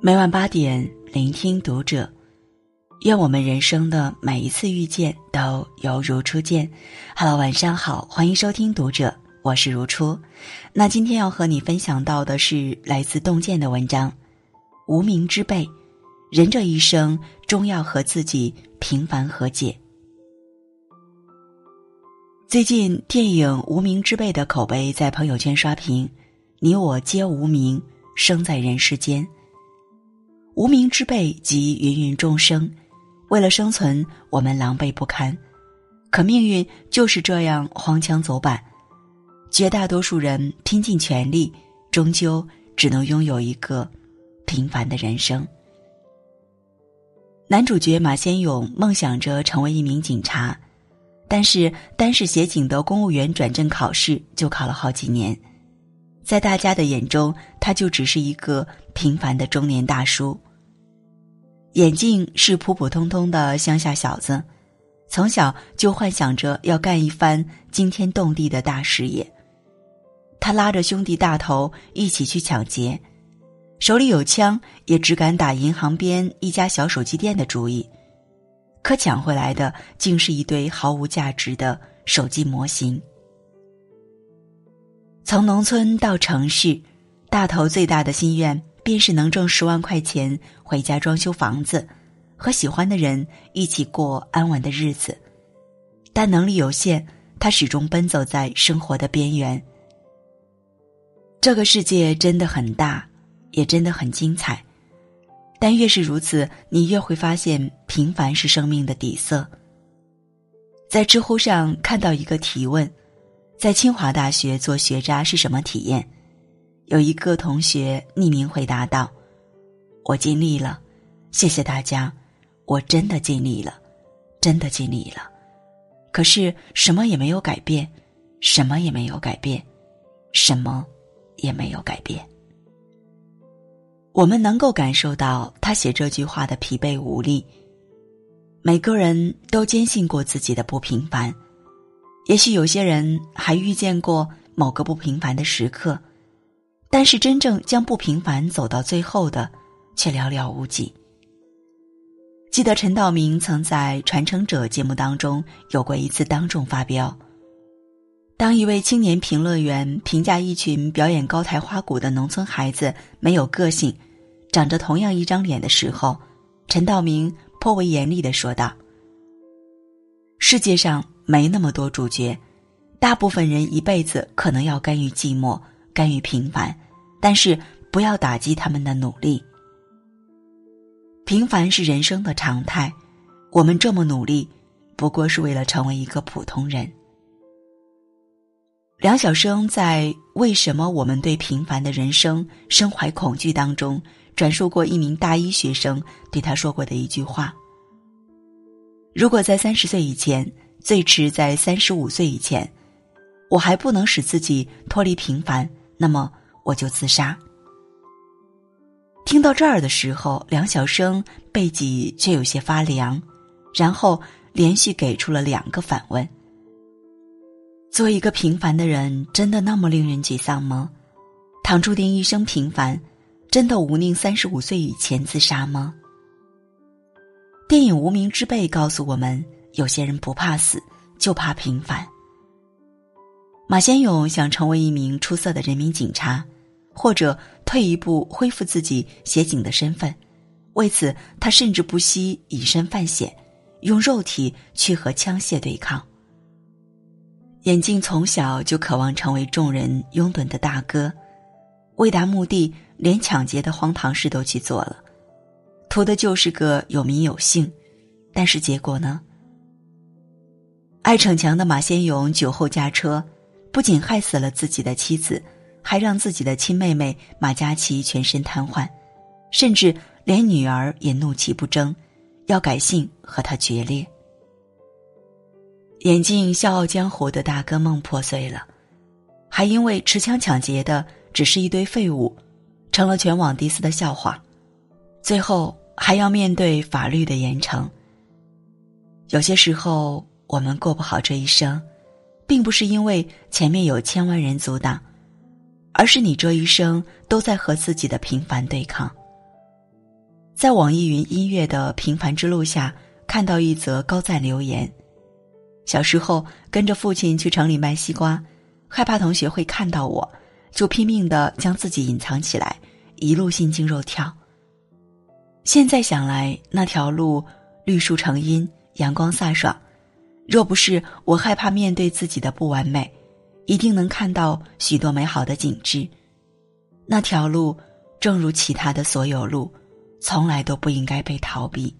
每晚八点，聆听读者。愿我们人生的每一次遇见都犹如初见。Hello，晚上好，欢迎收听读者，我是如初。那今天要和你分享到的是来自洞见的文章《无名之辈》，人这一生终要和自己平凡和解。最近电影《无名之辈》的口碑在朋友圈刷屏，你我皆无名，生在人世间。无名之辈及芸芸众生，为了生存，我们狼狈不堪。可命运就是这样荒腔走板，绝大多数人拼尽全力，终究只能拥有一个平凡的人生。男主角马先勇梦想着成为一名警察，但是单是协警的公务员转正考试就考了好几年，在大家的眼中，他就只是一个平凡的中年大叔。眼镜是普普通通的乡下小子，从小就幻想着要干一番惊天动地的大事业。他拉着兄弟大头一起去抢劫，手里有枪，也只敢打银行边一家小手机店的主意。可抢回来的竟是一堆毫无价值的手机模型。从农村到城市，大头最大的心愿。便是能挣十万块钱回家装修房子，和喜欢的人一起过安稳的日子，但能力有限，他始终奔走在生活的边缘。这个世界真的很大，也真的很精彩，但越是如此，你越会发现平凡是生命的底色。在知乎上看到一个提问：在清华大学做学渣是什么体验？有一个同学匿名回答道：“我尽力了，谢谢大家，我真的尽力了，真的尽力了。可是什么也没有改变，什么也没有改变，什么也没有改变。我们能够感受到他写这句话的疲惫无力。每个人都坚信过自己的不平凡，也许有些人还遇见过某个不平凡的时刻。”但是，真正将不平凡走到最后的，却寥寥无几。记得陈道明曾在《传承者》节目当中有过一次当众发飙。当一位青年评论员评价一群表演高台花鼓的农村孩子没有个性，长着同样一张脸的时候，陈道明颇为严厉的说道：“世界上没那么多主角，大部分人一辈子可能要甘于寂寞。”甘于平凡，但是不要打击他们的努力。平凡是人生的常态，我们这么努力，不过是为了成为一个普通人。梁晓声在《为什么我们对平凡的人生深怀恐惧》当中，转述过一名大一学生对他说过的一句话：“如果在三十岁以前，最迟在三十五岁以前，我还不能使自己脱离平凡。”那么我就自杀。听到这儿的时候，梁晓声背脊却有些发凉，然后连续给出了两个反问：做一个平凡的人，真的那么令人沮丧吗？倘注定一生平凡，真的无宁三十五岁以前自杀吗？电影《无名之辈》告诉我们，有些人不怕死，就怕平凡。马先勇想成为一名出色的人民警察，或者退一步恢复自己协警的身份。为此，他甚至不惜以身犯险，用肉体去和枪械对抗。眼镜从小就渴望成为众人拥趸的大哥，为达目的，连抢劫的荒唐事都去做了，图的就是个有名有姓。但是结果呢？爱逞强的马先勇酒后驾车。不仅害死了自己的妻子，还让自己的亲妹妹马嘉祺全身瘫痪，甚至连女儿也怒气不争，要改姓和他决裂。眼镜笑傲江湖的大哥梦破碎了，还因为持枪抢劫的只是一堆废物，成了全网第四的笑话，最后还要面对法律的严惩。有些时候，我们过不好这一生。并不是因为前面有千万人阻挡，而是你这一生都在和自己的平凡对抗。在网易云音乐的平凡之路下看到一则高赞留言：小时候跟着父亲去城里卖西瓜，害怕同学会看到我，就拼命的将自己隐藏起来，一路心惊肉跳。现在想来，那条路绿树成荫，阳光飒爽。若不是我害怕面对自己的不完美，一定能看到许多美好的景致。那条路，正如其他的所有路，从来都不应该被逃避。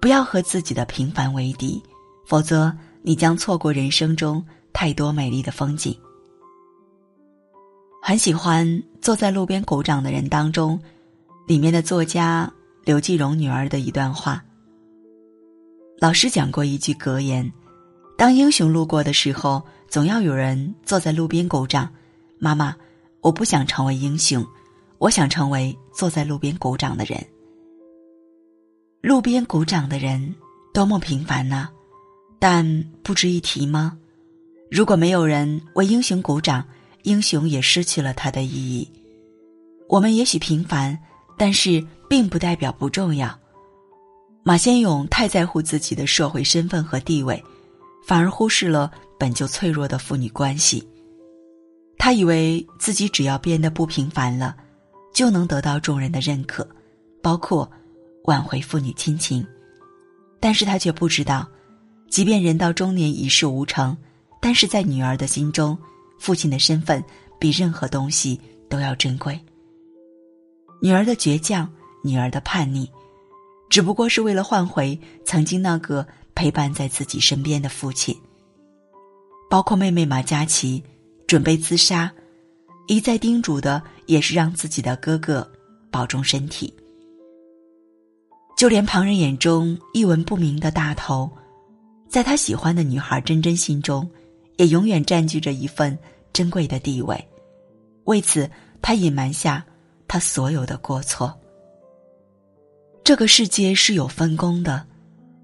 不要和自己的平凡为敌，否则你将错过人生中太多美丽的风景。很喜欢《坐在路边鼓掌的人》当中，里面的作家刘继荣女儿的一段话。老师讲过一句格言：“当英雄路过的时候，总要有人坐在路边鼓掌。”妈妈，我不想成为英雄，我想成为坐在路边鼓掌的人。路边鼓掌的人多么平凡呢？但不值一提吗？如果没有人为英雄鼓掌，英雄也失去了他的意义。我们也许平凡，但是并不代表不重要。马先勇太在乎自己的社会身份和地位，反而忽视了本就脆弱的父女关系。他以为自己只要变得不平凡了，就能得到众人的认可，包括挽回父女亲情。但是他却不知道，即便人到中年一事无成，但是在女儿的心中，父亲的身份比任何东西都要珍贵。女儿的倔强，女儿的叛逆。只不过是为了换回曾经那个陪伴在自己身边的父亲。包括妹妹马嘉祺准备自杀，一再叮嘱的也是让自己的哥哥保重身体。就连旁人眼中一文不名的大头，在他喜欢的女孩真真心中，也永远占据着一份珍贵的地位。为此，他隐瞒下他所有的过错。这个世界是有分工的，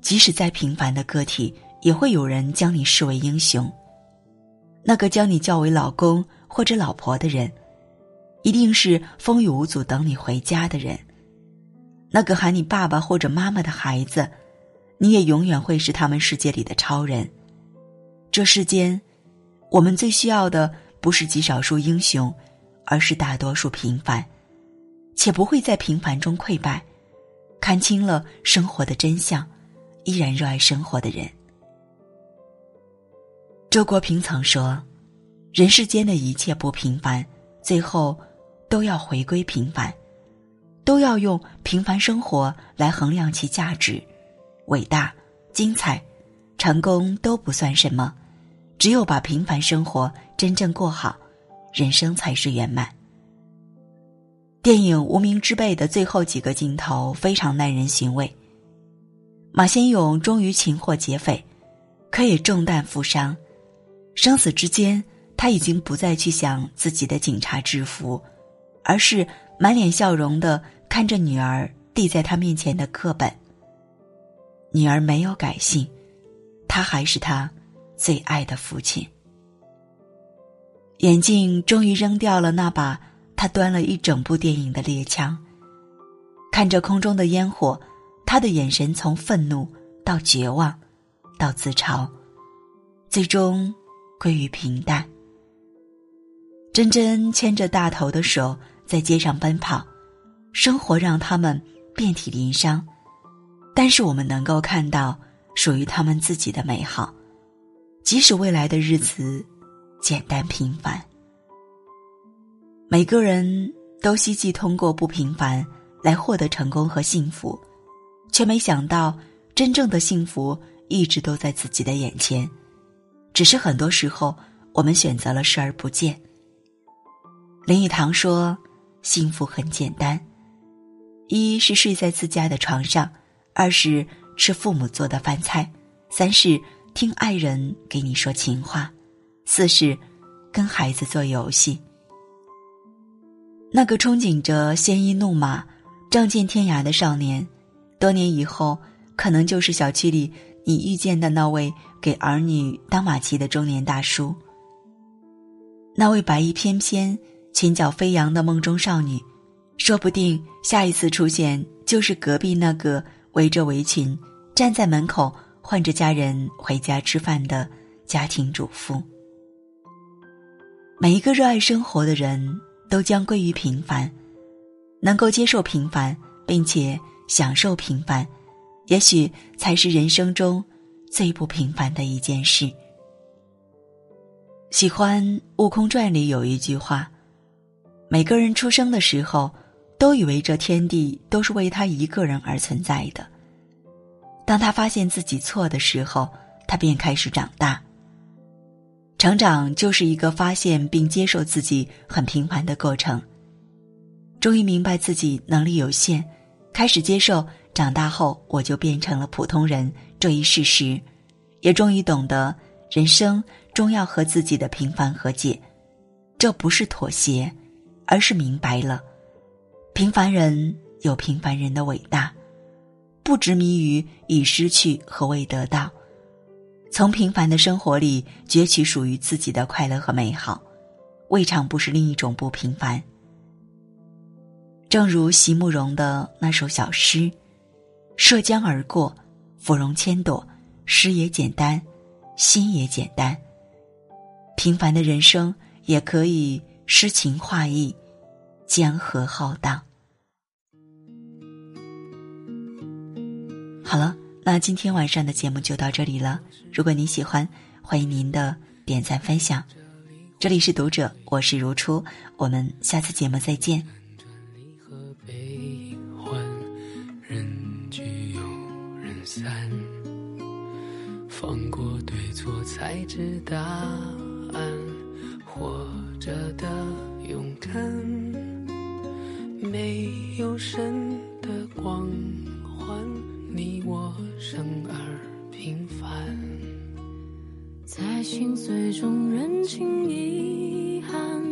即使再平凡的个体，也会有人将你视为英雄。那个将你叫为老公或者老婆的人，一定是风雨无阻等你回家的人。那个喊你爸爸或者妈妈的孩子，你也永远会是他们世界里的超人。这世间，我们最需要的不是极少数英雄，而是大多数平凡，且不会在平凡中溃败。看清了生活的真相，依然热爱生活的人。周国平曾说：“人世间的一切不平凡，最后都要回归平凡，都要用平凡生活来衡量其价值。伟大、精彩、成功都不算什么，只有把平凡生活真正过好，人生才是圆满。”电影《无名之辈》的最后几个镜头非常耐人寻味。马先勇终于擒获劫匪，可也中弹负伤。生死之间，他已经不再去想自己的警察制服，而是满脸笑容的看着女儿递在他面前的课本。女儿没有改姓，他还是他最爱的父亲。眼镜终于扔掉了那把。他端了一整部电影的猎枪，看着空中的烟火，他的眼神从愤怒到绝望，到自嘲，最终归于平淡。真真牵着大头的手在街上奔跑，生活让他们遍体鳞伤，但是我们能够看到属于他们自己的美好，即使未来的日子简单平凡。每个人都希冀通过不平凡来获得成功和幸福，却没想到真正的幸福一直都在自己的眼前，只是很多时候我们选择了视而不见。林语堂说：“幸福很简单，一是睡在自家的床上，二是吃父母做的饭菜，三是听爱人给你说情话，四是跟孩子做游戏。”那个憧憬着鲜衣怒马、仗剑天涯的少年，多年以后，可能就是小区里你遇见的那位给儿女当马骑的中年大叔。那位白衣翩翩、裙角飞扬的梦中少女，说不定下一次出现就是隔壁那个围着围裙站在门口唤着家人回家吃饭的家庭主妇。每一个热爱生活的人都将归于平凡，能够接受平凡，并且享受平凡，也许才是人生中最不平凡的一件事。喜欢《悟空传》里有一句话：“每个人出生的时候，都以为这天地都是为他一个人而存在的。当他发现自己错的时候，他便开始长大。”成长就是一个发现并接受自己很平凡的过程。终于明白自己能力有限，开始接受长大后我就变成了普通人这一事实，也终于懂得人生终要和自己的平凡和解。这不是妥协，而是明白了，平凡人有平凡人的伟大，不执迷于已失去和未得到。从平凡的生活里攫取属于自己的快乐和美好，未尝不是另一种不平凡。正如席慕容的那首小诗：“涉江而过，芙蓉千朵，诗也简单，心也简单。平凡的人生也可以诗情画意，江河浩荡。”好了。那今天晚上的节目就到这里了。如果您喜欢，欢迎您的点赞分享。这里是读者，我是如初，我们下次节目再见。放过对错，才知答案。活着的勇敢，没有神的光。你我生而平凡，在心碎中认清遗憾。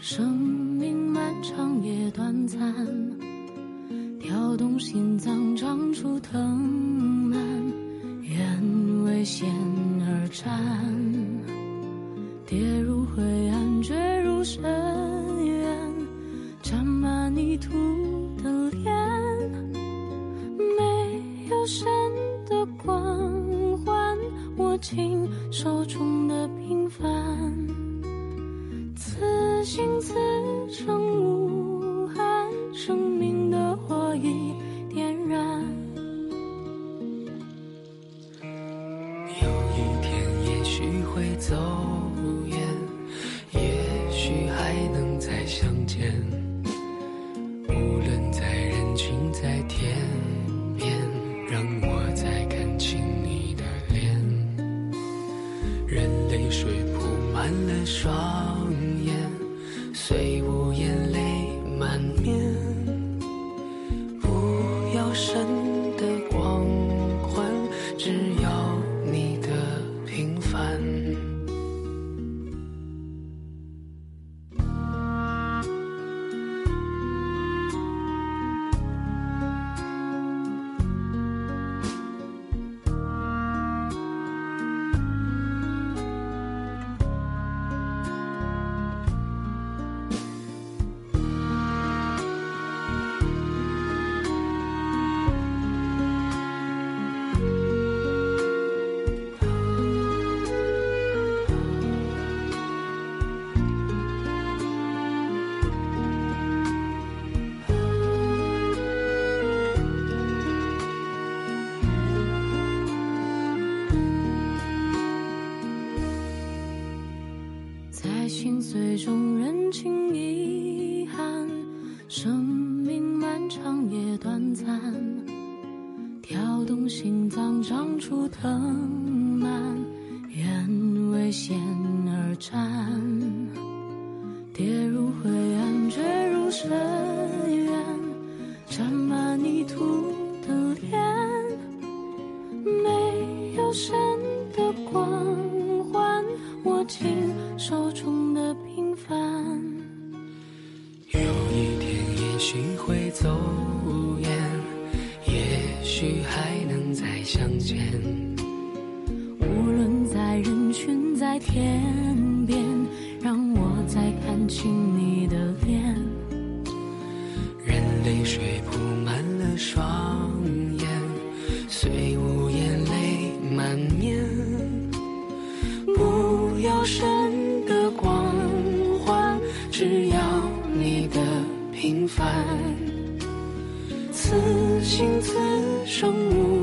生命漫长也短暂，跳动心脏长出藤心此生无憾，生命的火已点燃。有一天也许会走远，也许还能再相见，无论在人群在天边。让我再看清你的脸，任泪水铺满了双眼，虽无言泪满面，心碎中认清遗憾，生命漫长也短暂，跳动心脏长出藤蔓，愿为险而战，跌入灰暗，坠入深渊，沾满泥土的脸，没有神的光环，握紧手中。走凡。此心此生无。